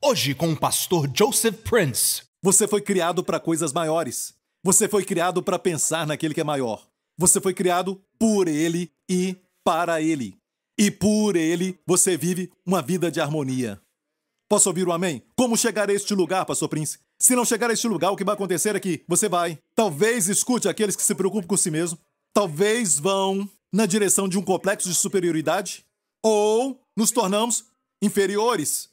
Hoje com o pastor Joseph Prince. Você foi criado para coisas maiores. Você foi criado para pensar naquele que é maior. Você foi criado por ele e para ele. E por ele você vive uma vida de harmonia. Posso ouvir o um amém? Como chegar a este lugar, pastor Prince? Se não chegar a este lugar, o que vai acontecer é que você vai. Talvez escute aqueles que se preocupam com si mesmo. Talvez vão na direção de um complexo de superioridade. Ou nos tornamos inferiores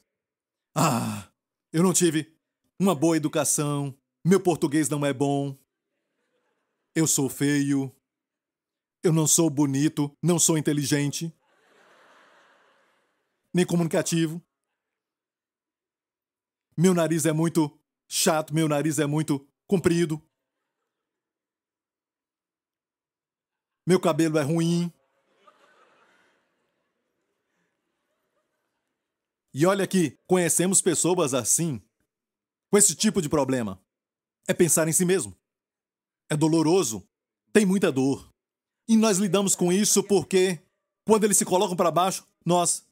ah, eu não tive uma boa educação, meu português não é bom, eu sou feio, eu não sou bonito, não sou inteligente, nem comunicativo. Meu nariz é muito chato, meu nariz é muito comprido. Meu cabelo é ruim. E olha que conhecemos pessoas assim, com esse tipo de problema. É pensar em si mesmo. É doloroso, tem muita dor. E nós lidamos com isso porque, quando eles se colocam para baixo, nós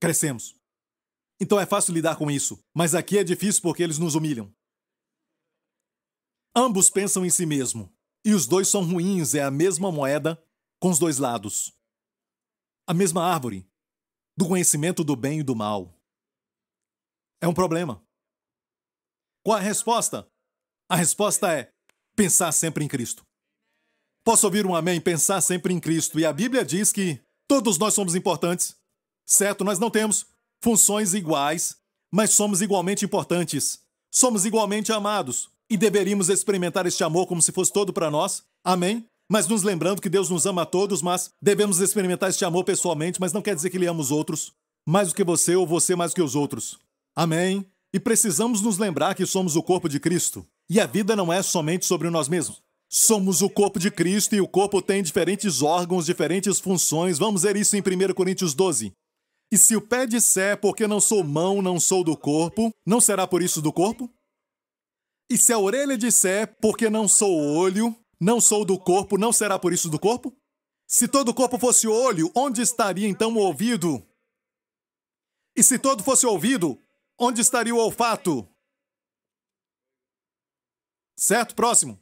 crescemos. Então é fácil lidar com isso, mas aqui é difícil porque eles nos humilham. Ambos pensam em si mesmo, e os dois são ruins, é a mesma moeda com os dois lados. A mesma árvore, do conhecimento do bem e do mal. É um problema. Qual a resposta? A resposta é pensar sempre em Cristo. Posso ouvir um amém? Pensar sempre em Cristo. E a Bíblia diz que todos nós somos importantes. Certo? Nós não temos funções iguais, mas somos igualmente importantes. Somos igualmente amados. E deveríamos experimentar este amor como se fosse todo para nós. Amém? Mas nos lembrando que Deus nos ama a todos, mas devemos experimentar este amor pessoalmente, mas não quer dizer que Ele ama os outros mais do que você ou você mais do que os outros. Amém. E precisamos nos lembrar que somos o corpo de Cristo. E a vida não é somente sobre nós mesmos. Somos o corpo de Cristo e o corpo tem diferentes órgãos, diferentes funções. Vamos ver isso em 1 Coríntios 12. E se o pé disser, porque não sou mão, não sou do corpo, não será por isso do corpo? E se a orelha disser, porque não sou olho, não sou do corpo, não será por isso do corpo? Se todo o corpo fosse olho, onde estaria então o ouvido? E se todo fosse ouvido, Onde estaria o olfato? Certo? Próximo.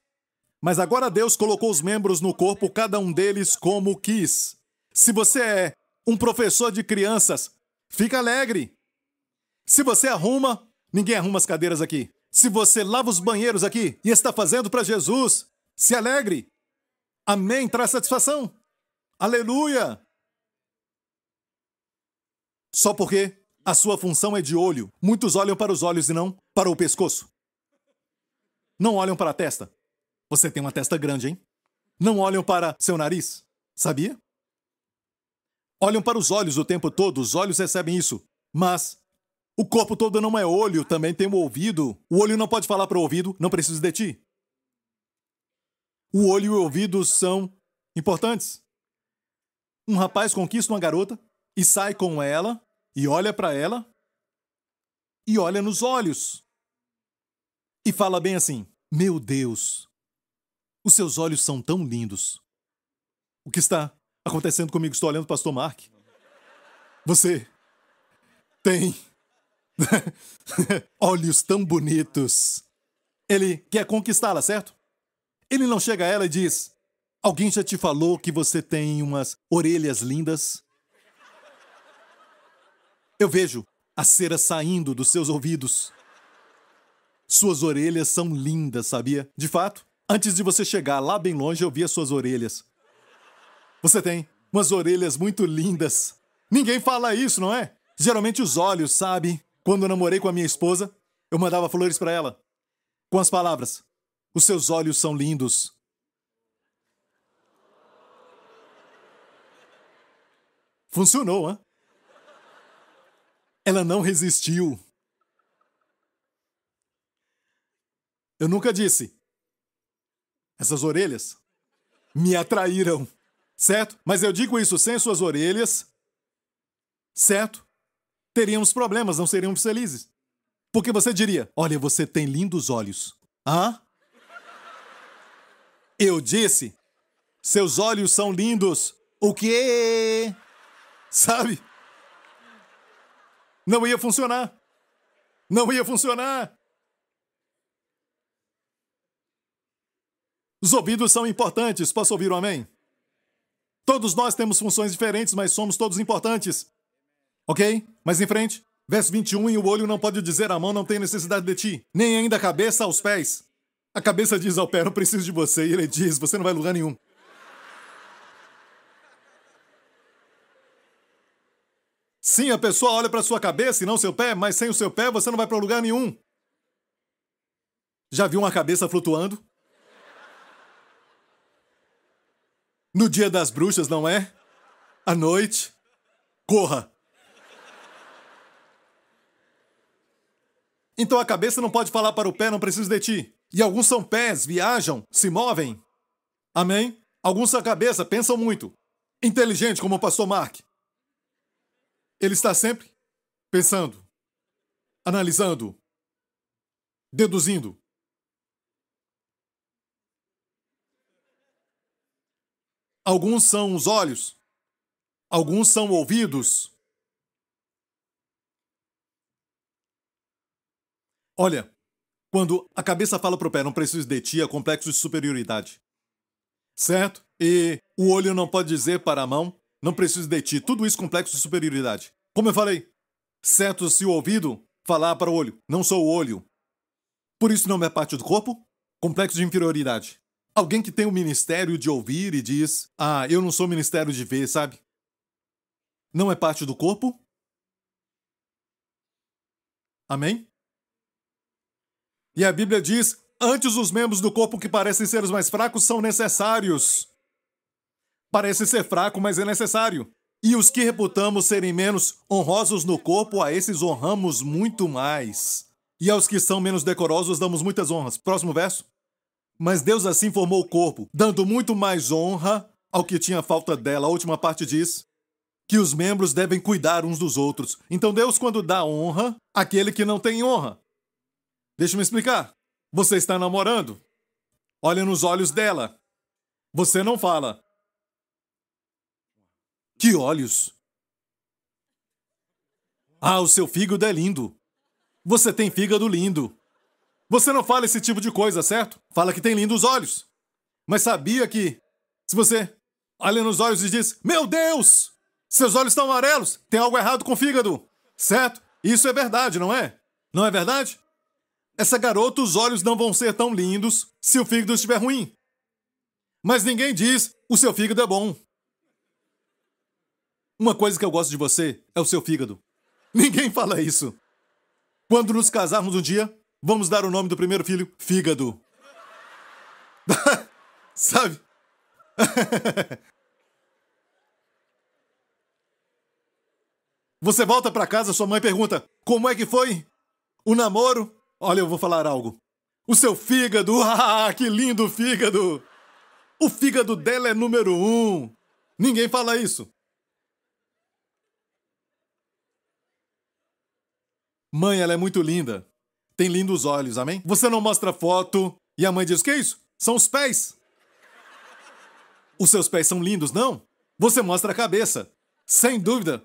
Mas agora Deus colocou os membros no corpo, cada um deles como quis. Se você é um professor de crianças, fica alegre. Se você arruma, ninguém arruma as cadeiras aqui. Se você lava os banheiros aqui e está fazendo para Jesus, se alegre. Amém. Traz satisfação. Aleluia. Só porque a sua função é de olho. Muitos olham para os olhos e não para o pescoço. Não olham para a testa. Você tem uma testa grande, hein? Não olham para seu nariz. Sabia? Olham para os olhos o tempo todo, os olhos recebem isso. Mas o corpo todo não é olho, também tem o ouvido. O olho não pode falar para o ouvido, não preciso de ti. O olho e o ouvido são importantes. Um rapaz conquista uma garota e sai com ela e olha para ela e olha nos olhos e fala bem assim: Meu Deus, os seus olhos são tão lindos. O que está acontecendo comigo? Estou olhando o pastor Mark. Você tem olhos tão bonitos. Ele quer conquistá-la, certo? Ele não chega a ela e diz: Alguém já te falou que você tem umas orelhas lindas? Eu vejo a cera saindo dos seus ouvidos. Suas orelhas são lindas, sabia? De fato, antes de você chegar lá bem longe, eu vi as suas orelhas. Você tem umas orelhas muito lindas. Ninguém fala isso, não é? Geralmente os olhos, sabe? Quando eu namorei com a minha esposa, eu mandava flores para ela. Com as palavras: Os seus olhos são lindos. Funcionou, hein? Ela não resistiu. Eu nunca disse. Essas orelhas me atraíram, certo? Mas eu digo isso sem suas orelhas, certo? Teríamos problemas, não seríamos felizes. Porque você diria: Olha, você tem lindos olhos. Hã? Eu disse: Seus olhos são lindos. O quê? Sabe? Não ia funcionar. Não ia funcionar. Os ouvidos são importantes. Posso ouvir um amém? Todos nós temos funções diferentes, mas somos todos importantes. Ok? Mas em frente. Verso 21, e o olho não pode dizer à mão, não tem necessidade de ti, nem ainda a cabeça aos pés. A cabeça diz ao pé, não preciso de você, e ele diz, você não vai lugar nenhum. Sim, a pessoa olha para sua cabeça e não seu pé, mas sem o seu pé você não vai para lugar nenhum. Já viu uma cabeça flutuando? No dia das bruxas, não é? À noite. Corra! Então a cabeça não pode falar para o pé, não preciso de ti. E alguns são pés, viajam, se movem. Amém? Alguns são cabeça, pensam muito. Inteligente, como o pastor Mark. Ele está sempre pensando, analisando, deduzindo. Alguns são os olhos, alguns são ouvidos. Olha, quando a cabeça fala pro pé, não preciso de ti, é complexo de superioridade. Certo? E o olho não pode dizer para a mão, não preciso de ti. Tudo isso complexo de superioridade. Como eu falei, certo se o ouvido falar para o olho, não sou o olho. Por isso não é parte do corpo? Complexo de inferioridade. Alguém que tem o ministério de ouvir e diz: Ah, eu não sou ministério de ver, sabe? Não é parte do corpo? Amém? E a Bíblia diz: Antes os membros do corpo que parecem ser os mais fracos são necessários. Parece ser fraco, mas é necessário. E os que reputamos serem menos honrosos no corpo, a esses honramos muito mais. E aos que são menos decorosos damos muitas honras. Próximo verso. Mas Deus assim formou o corpo, dando muito mais honra ao que tinha falta dela. A última parte diz que os membros devem cuidar uns dos outros. Então Deus, quando dá honra, aquele que não tem honra. Deixa eu me explicar. Você está namorando. Olha nos olhos dela. Você não fala, que olhos! Ah, o seu fígado é lindo. Você tem fígado lindo. Você não fala esse tipo de coisa, certo? Fala que tem lindos olhos. Mas sabia que, se você olha nos olhos e diz: Meu Deus! Seus olhos estão amarelos, tem algo errado com o fígado. Certo? Isso é verdade, não é? Não é verdade? Essa garota, os olhos não vão ser tão lindos se o fígado estiver ruim. Mas ninguém diz: O seu fígado é bom. Uma coisa que eu gosto de você é o seu fígado. Ninguém fala isso. Quando nos casarmos um dia, vamos dar o nome do primeiro filho Fígado. Sabe? Você volta para casa, sua mãe pergunta: Como é que foi o namoro? Olha, eu vou falar algo. O seu fígado, ah, que lindo fígado! O fígado dela é número um. Ninguém fala isso. Mãe, ela é muito linda. Tem lindos olhos, amém? Você não mostra foto e a mãe diz: Que é isso? São os pés. Os seus pés são lindos, não? Você mostra a cabeça. Sem dúvida.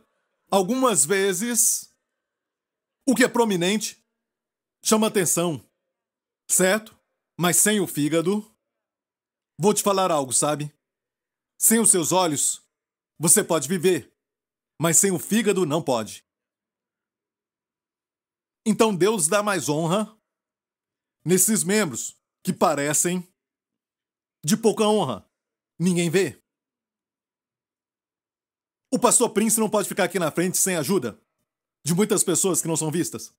Algumas vezes, o que é prominente chama atenção. Certo? Mas sem o fígado. Vou te falar algo, sabe? Sem os seus olhos, você pode viver. Mas sem o fígado, não pode. Então Deus dá mais honra nesses membros que parecem de pouca honra. Ninguém vê. O pastor Prince não pode ficar aqui na frente sem ajuda de muitas pessoas que não são vistas.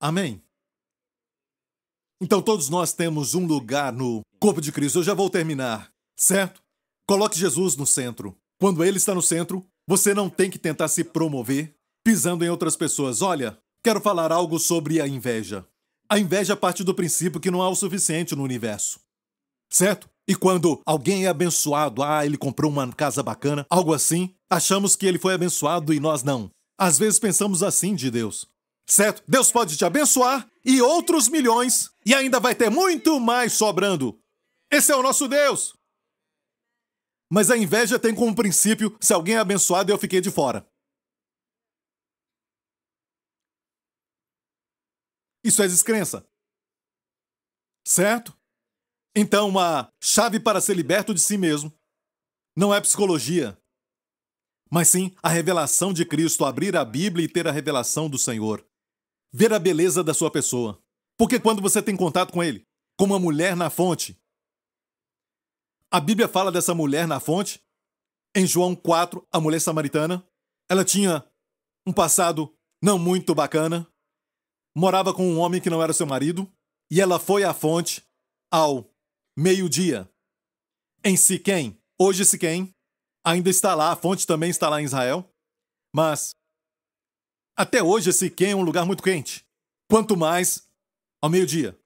Amém. Então todos nós temos um lugar no corpo de Cristo. Eu já vou terminar, certo? Coloque Jesus no centro. Quando ele está no centro, você não tem que tentar se promover pisando em outras pessoas. Olha, Quero falar algo sobre a inveja. A inveja parte do princípio que não há o suficiente no universo. Certo? E quando alguém é abençoado, ah, ele comprou uma casa bacana, algo assim, achamos que ele foi abençoado e nós não. Às vezes pensamos assim de Deus. Certo? Deus pode te abençoar e outros milhões, e ainda vai ter muito mais sobrando. Esse é o nosso Deus. Mas a inveja tem como princípio: se alguém é abençoado, eu fiquei de fora. Isso é descrença. Certo? Então, uma chave para ser liberto de si mesmo não é psicologia, mas sim a revelação de Cristo, abrir a Bíblia e ter a revelação do Senhor. Ver a beleza da sua pessoa. Porque quando você tem contato com Ele, como uma mulher na fonte, a Bíblia fala dessa mulher na fonte, em João 4, a mulher samaritana. Ela tinha um passado não muito bacana, morava com um homem que não era seu marido, e ela foi à fonte ao meio-dia, em Siquém. Hoje Siquém ainda está lá, a fonte também está lá em Israel, mas até hoje Siquém é um lugar muito quente, quanto mais ao meio-dia.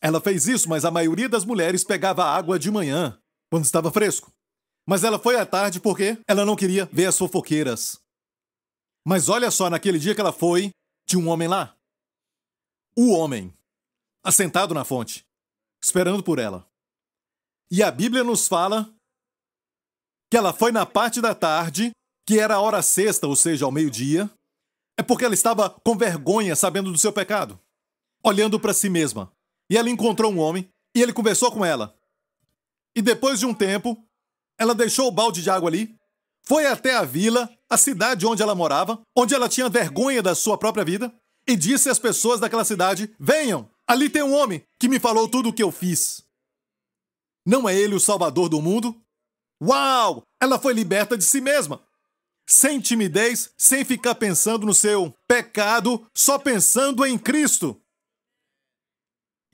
Ela fez isso, mas a maioria das mulheres pegava água de manhã, quando estava fresco. Mas ela foi à tarde porque ela não queria ver as fofoqueiras. Mas olha só, naquele dia que ela foi, tinha um homem lá. O homem, assentado na fonte, esperando por ela. E a Bíblia nos fala que ela foi na parte da tarde, que era a hora sexta, ou seja, ao meio-dia, é porque ela estava com vergonha, sabendo do seu pecado, olhando para si mesma. E ela encontrou um homem e ele conversou com ela. E depois de um tempo, ela deixou o balde de água ali, foi até a vila, a cidade onde ela morava, onde ela tinha vergonha da sua própria vida, e disse às pessoas daquela cidade: Venham, ali tem um homem que me falou tudo o que eu fiz. Não é ele o salvador do mundo? Uau! Ela foi liberta de si mesma. Sem timidez, sem ficar pensando no seu pecado, só pensando em Cristo.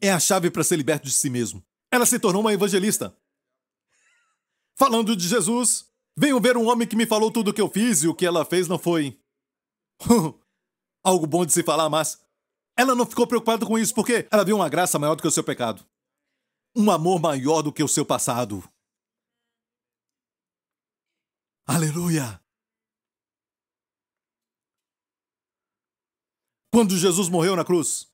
É a chave para ser liberto de si mesmo. Ela se tornou uma evangelista. Falando de Jesus, venho ver um homem que me falou tudo o que eu fiz e o que ela fez não foi. algo bom de se falar, mas. Ela não ficou preocupada com isso porque ela viu uma graça maior do que o seu pecado. Um amor maior do que o seu passado. Aleluia! Quando Jesus morreu na cruz,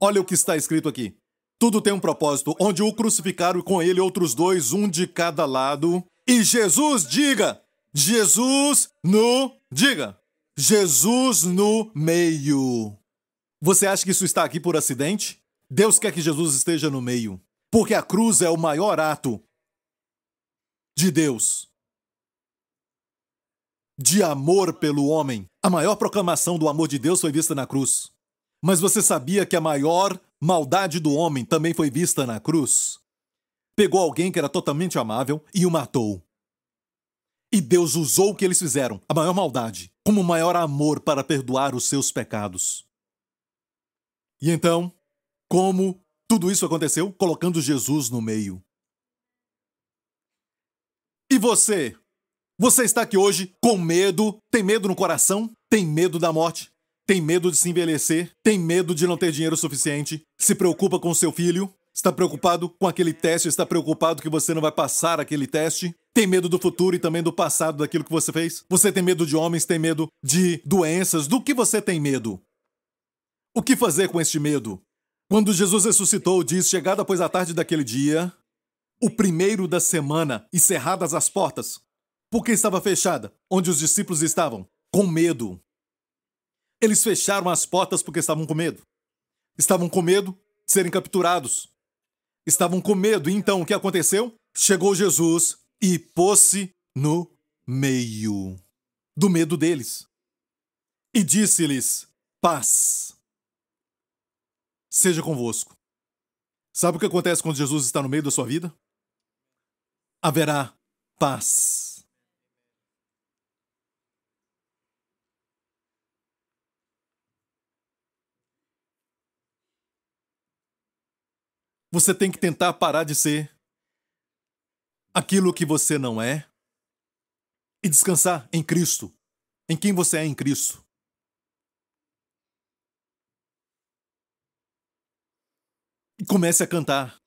olha o que está escrito aqui. Tudo tem um propósito, onde o crucificaram com ele outros dois, um de cada lado. E Jesus, diga! Jesus no. Diga! Jesus no meio. Você acha que isso está aqui por acidente? Deus quer que Jesus esteja no meio. Porque a cruz é o maior ato de Deus. De amor pelo homem. A maior proclamação do amor de Deus foi vista na cruz. Mas você sabia que a maior maldade do homem também foi vista na cruz. Pegou alguém que era totalmente amável e o matou. E Deus usou o que eles fizeram, a maior maldade, como o maior amor para perdoar os seus pecados. E então, como tudo isso aconteceu? Colocando Jesus no meio. E você? Você está aqui hoje com medo? Tem medo no coração? Tem medo da morte? Tem medo de se envelhecer? Tem medo de não ter dinheiro suficiente? Se preocupa com seu filho? Está preocupado com aquele teste? Está preocupado que você não vai passar aquele teste? Tem medo do futuro e também do passado daquilo que você fez? Você tem medo de homens? Tem medo de doenças? Do que você tem medo? O que fazer com este medo? Quando Jesus ressuscitou, diz: Chegada após a tarde daquele dia, o primeiro da semana, encerradas as portas, porque estava fechada, onde os discípulos estavam, com medo. Eles fecharam as portas porque estavam com medo. Estavam com medo de serem capturados. Estavam com medo. Então o que aconteceu? Chegou Jesus e pôs-se no meio do medo deles. E disse-lhes: Paz seja convosco. Sabe o que acontece quando Jesus está no meio da sua vida? Haverá paz. Você tem que tentar parar de ser aquilo que você não é e descansar em Cristo, em quem você é em Cristo. E comece a cantar.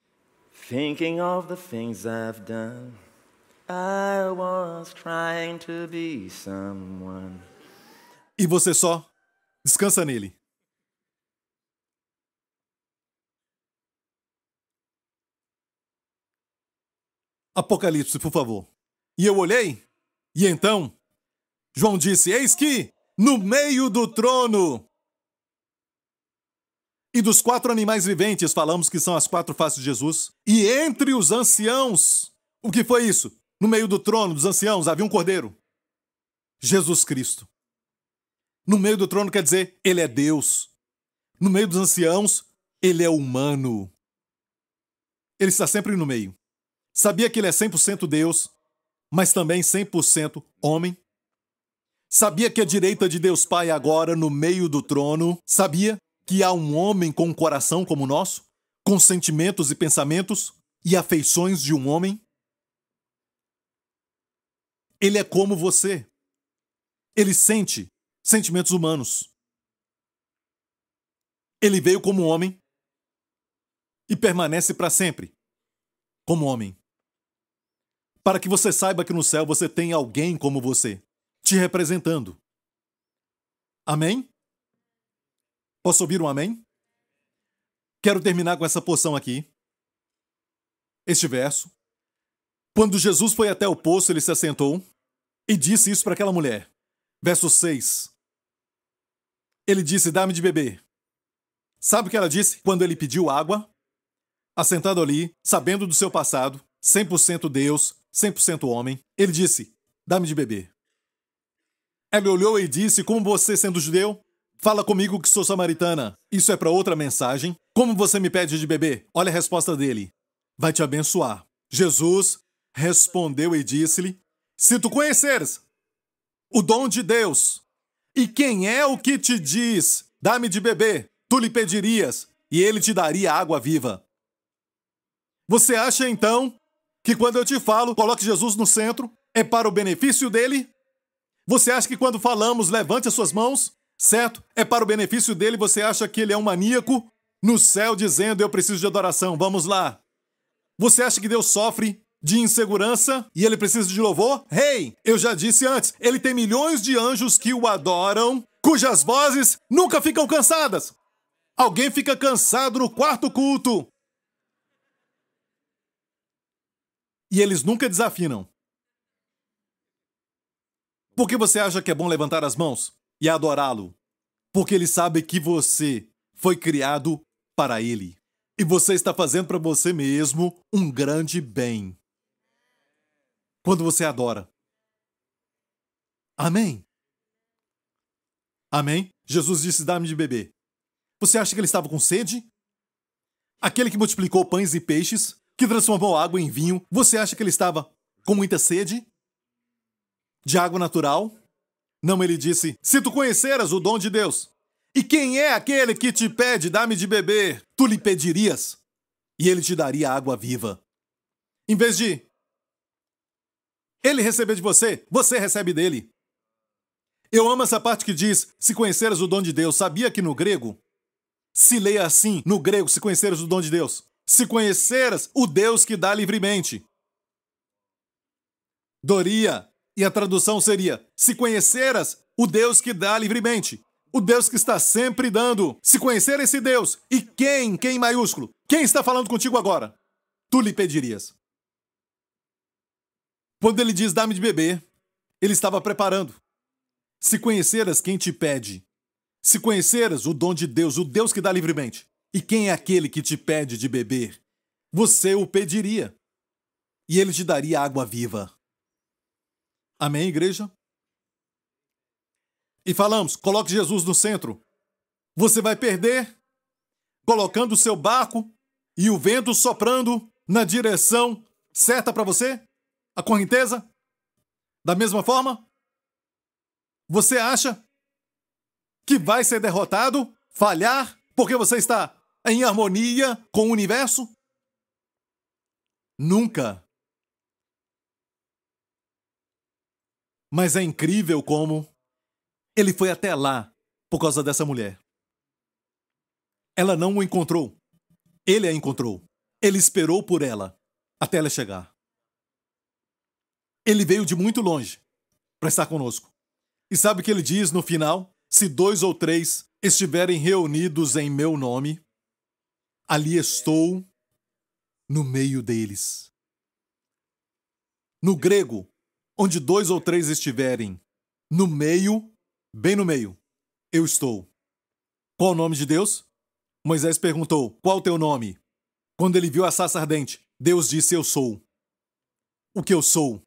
Thinking of the things I've done, I was trying to be someone. E você só descansa nele. Apocalipse, por favor. E eu olhei, e então João disse: Eis que, no meio do trono, E dos quatro animais viventes, falamos que são as quatro faces de Jesus. E entre os anciãos, o que foi isso? No meio do trono dos anciãos havia um cordeiro. Jesus Cristo. No meio do trono quer dizer, ele é Deus. No meio dos anciãos, ele é humano. Ele está sempre no meio. Sabia que ele é 100% Deus, mas também 100% homem? Sabia que a direita de Deus Pai agora no meio do trono? Sabia que há um homem com um coração como o nosso, com sentimentos e pensamentos e afeições de um homem? Ele é como você. Ele sente sentimentos humanos. Ele veio como homem e permanece para sempre como homem. Para que você saiba que no céu você tem alguém como você, te representando. Amém? Posso ouvir um amém? Quero terminar com essa porção aqui. Este verso. Quando Jesus foi até o poço, ele se assentou e disse isso para aquela mulher. Verso 6. Ele disse: Dá-me de beber. Sabe o que ela disse quando ele pediu água? Assentado ali, sabendo do seu passado, 100% Deus, 100% homem, ele disse: Dá-me de beber. Ela olhou e disse: Como você, sendo judeu, fala comigo que sou samaritana. Isso é para outra mensagem. Como você me pede de beber? Olha a resposta dele: Vai te abençoar. Jesus respondeu e disse-lhe: Se tu conheceres o dom de Deus, e quem é o que te diz, dá-me de beber, tu lhe pedirias, e ele te daria água viva. Você acha então que quando eu te falo, coloque Jesus no centro, é para o benefício dele? Você acha que quando falamos, levante as suas mãos, certo? É para o benefício dele? Você acha que ele é um maníaco no céu dizendo eu preciso de adoração? Vamos lá. Você acha que Deus sofre de insegurança e ele precisa de louvor? Hey, eu já disse antes, ele tem milhões de anjos que o adoram, cujas vozes nunca ficam cansadas. Alguém fica cansado no quarto culto. E eles nunca desafinam. Por que você acha que é bom levantar as mãos e adorá-lo? Porque ele sabe que você foi criado para ele. E você está fazendo para você mesmo um grande bem quando você adora. Amém? Amém? Jesus disse: Dá-me de beber. Você acha que ele estava com sede? Aquele que multiplicou pães e peixes, que transformou água em vinho, você acha que ele estava com muita sede? De água natural? Não, ele disse: Se tu conheceras o dom de Deus, e quem é aquele que te pede, dá-me de beber, tu lhe pedirias, e ele te daria água viva. Em vez de ele receber de você, você recebe dele. Eu amo essa parte que diz: se conheceres o dom de Deus. Sabia que no grego se leia assim, no grego, se conheceres o dom de Deus. Se conheceras o Deus que dá livremente. Doria. E a tradução seria: se conheceras o Deus que dá livremente. O Deus que está sempre dando. Se conhecer esse Deus. E quem, quem maiúsculo? Quem está falando contigo agora? Tu lhe pedirias. Quando ele diz dá-me de beber, ele estava preparando. Se conheceras quem te pede, se conheceras o dom de Deus, o Deus que dá livremente, e quem é aquele que te pede de beber, você o pediria, e ele te daria água viva. Amém, igreja? E falamos, coloque Jesus no centro. Você vai perder colocando o seu barco e o vento soprando na direção certa para você? a correnteza? Da mesma forma? Você acha que vai ser derrotado, falhar, porque você está em harmonia com o universo? Nunca. Mas é incrível como ele foi até lá por causa dessa mulher. Ela não o encontrou. Ele a encontrou. Ele esperou por ela até ela chegar. Ele veio de muito longe para estar conosco. E sabe o que ele diz no final? Se dois ou três estiverem reunidos em meu nome, ali estou no meio deles. No grego, onde dois ou três estiverem no meio, bem no meio, eu estou. Qual o nome de Deus? Moisés perguntou: Qual o teu nome? Quando ele viu a sarça ardente, Deus disse: Eu sou. O que eu sou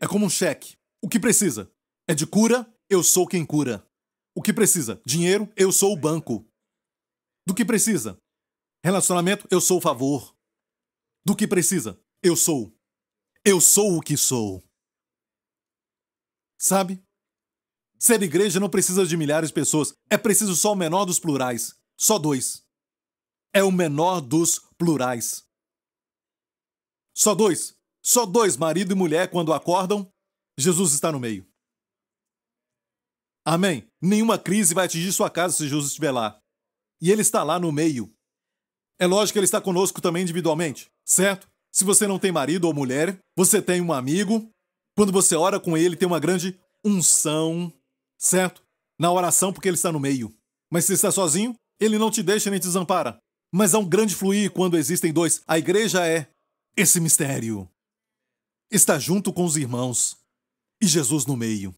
é como um cheque. O que precisa? É de cura? Eu sou quem cura. O que precisa? Dinheiro? Eu sou o banco. Do que precisa? Relacionamento? Eu sou o favor. Do que precisa? Eu sou. Eu sou o que sou. Sabe? Ser igreja não precisa de milhares de pessoas. É preciso só o menor dos plurais. Só dois. É o menor dos plurais. Só dois. Só dois, marido e mulher, quando acordam, Jesus está no meio. Amém? Nenhuma crise vai atingir sua casa se Jesus estiver lá. E ele está lá no meio. É lógico que ele está conosco também individualmente, certo? Se você não tem marido ou mulher, você tem um amigo. Quando você ora com ele, tem uma grande unção, certo? Na oração, porque ele está no meio. Mas se está sozinho, ele não te deixa nem te desampara. Mas há um grande fluir quando existem dois. A igreja é esse mistério. Está junto com os irmãos e Jesus no meio.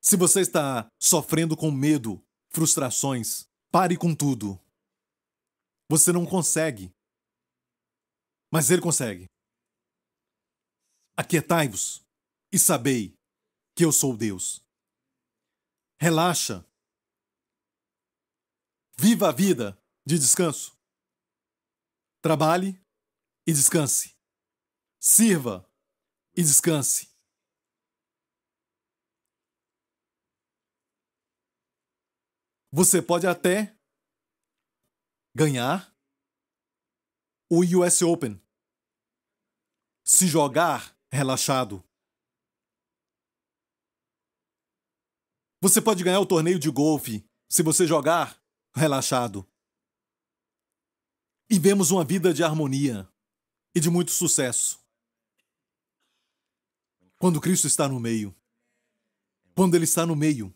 Se você está sofrendo com medo, frustrações, pare com tudo. Você não consegue. Mas ele consegue. Aquietai-vos e sabei que eu sou Deus. Relaxa. Viva a vida de descanso. Trabalhe e descanse. Sirva e descanse. Você pode até ganhar o US Open. Se jogar relaxado. Você pode ganhar o torneio de golfe se você jogar relaxado. E vemos uma vida de harmonia e de muito sucesso. Quando Cristo está no meio. Quando Ele está no meio,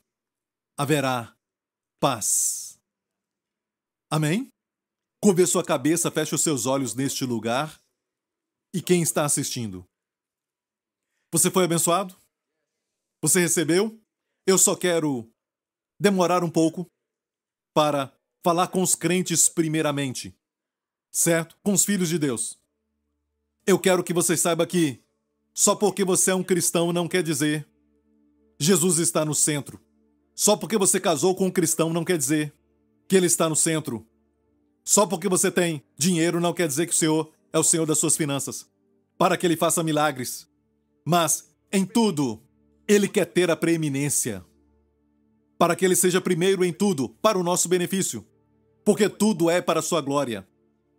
haverá paz. Amém? Curve sua cabeça, feche os seus olhos neste lugar. E quem está assistindo? Você foi abençoado? Você recebeu? Eu só quero demorar um pouco para falar com os crentes primeiramente, certo? Com os filhos de Deus. Eu quero que você saiba que só porque você é um cristão não quer dizer Jesus está no centro. Só porque você casou com um cristão não quer dizer que ele está no centro. Só porque você tem dinheiro não quer dizer que o Senhor é o Senhor das suas finanças, para que ele faça milagres. Mas, em tudo, ele quer ter a preeminência. Para que Ele seja primeiro em tudo, para o nosso benefício. Porque tudo é para a Sua glória.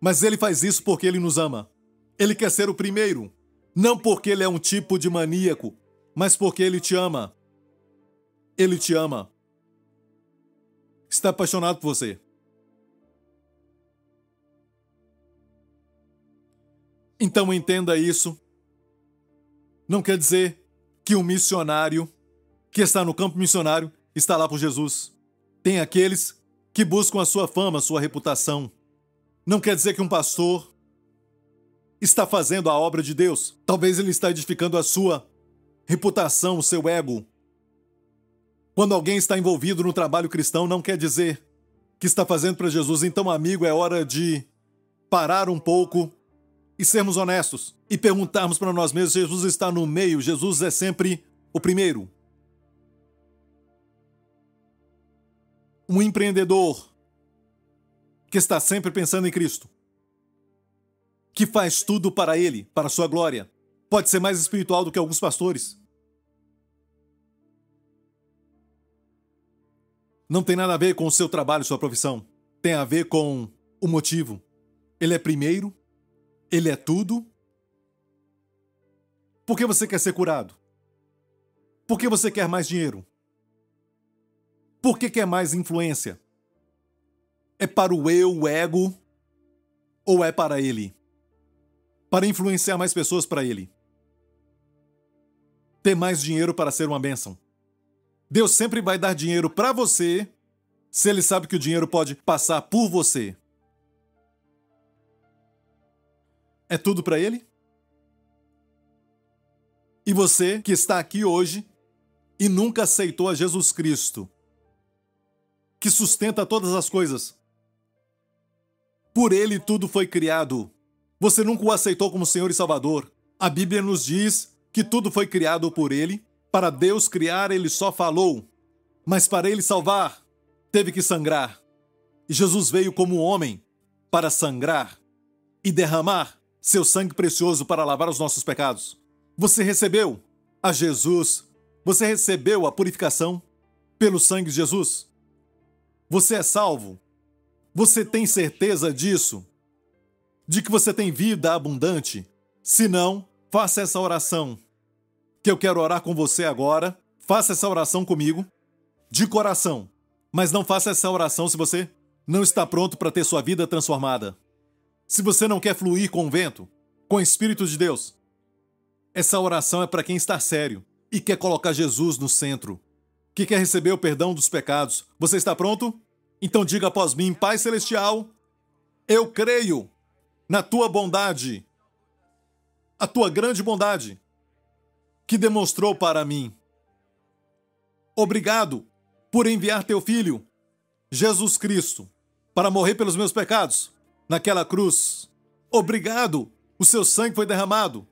Mas Ele faz isso porque Ele nos ama. Ele quer ser o primeiro. Não porque Ele é um tipo de maníaco, mas porque Ele te ama. Ele te ama. Está apaixonado por você. Então entenda isso. Não quer dizer que um missionário que está no campo missionário está lá por Jesus. Tem aqueles que buscam a sua fama, a sua reputação. Não quer dizer que um pastor está fazendo a obra de Deus. Talvez ele está edificando a sua reputação, o seu ego. Quando alguém está envolvido no trabalho cristão, não quer dizer que está fazendo para Jesus. Então, amigo, é hora de parar um pouco e sermos honestos e perguntarmos para nós mesmos: Jesus está no meio, Jesus é sempre o primeiro. Um empreendedor que está sempre pensando em Cristo, que faz tudo para Ele, para a sua glória, pode ser mais espiritual do que alguns pastores. Não tem nada a ver com o seu trabalho, sua profissão. Tem a ver com o motivo. Ele é primeiro ele é tudo? Por que você quer ser curado? Por que você quer mais dinheiro? Por que quer mais influência? É para o eu, o ego? Ou é para ele? Para influenciar mais pessoas para ele? Ter mais dinheiro para ser uma bênção? Deus sempre vai dar dinheiro para você se ele sabe que o dinheiro pode passar por você. É tudo para Ele? E você que está aqui hoje e nunca aceitou a Jesus Cristo, que sustenta todas as coisas. Por ele tudo foi criado. Você nunca o aceitou como Senhor e Salvador. A Bíblia nos diz que tudo foi criado por ele. Para Deus criar, ele só falou. Mas para ele salvar, teve que sangrar. E Jesus veio como homem para sangrar e derramar seu sangue precioso para lavar os nossos pecados. Você recebeu a Jesus. Você recebeu a purificação pelo sangue de Jesus. Você é salvo. Você tem certeza disso? De que você tem vida abundante? Se não, faça essa oração. Que eu quero orar com você agora. Faça essa oração comigo, de coração. Mas não faça essa oração se você não está pronto para ter sua vida transformada. Se você não quer fluir com o vento, com o Espírito de Deus. Essa oração é para quem está sério e quer colocar Jesus no centro, que quer receber o perdão dos pecados. Você está pronto? Então diga após mim, Pai Celestial, eu creio na tua bondade, a tua grande bondade, que demonstrou para mim. Obrigado por enviar teu filho, Jesus Cristo, para morrer pelos meus pecados naquela cruz. Obrigado, o seu sangue foi derramado,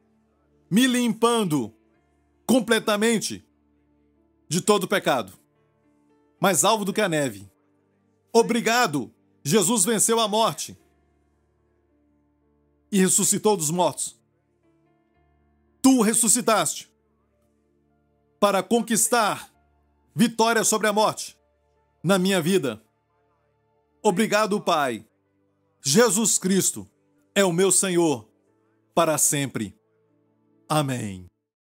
me limpando completamente de todo pecado, mais alvo do que a neve. Obrigado, Jesus venceu a morte e ressuscitou dos mortos. Tu ressuscitaste para conquistar vitória sobre a morte na minha vida. Obrigado, Pai. Jesus Cristo é o meu Senhor para sempre. Amém.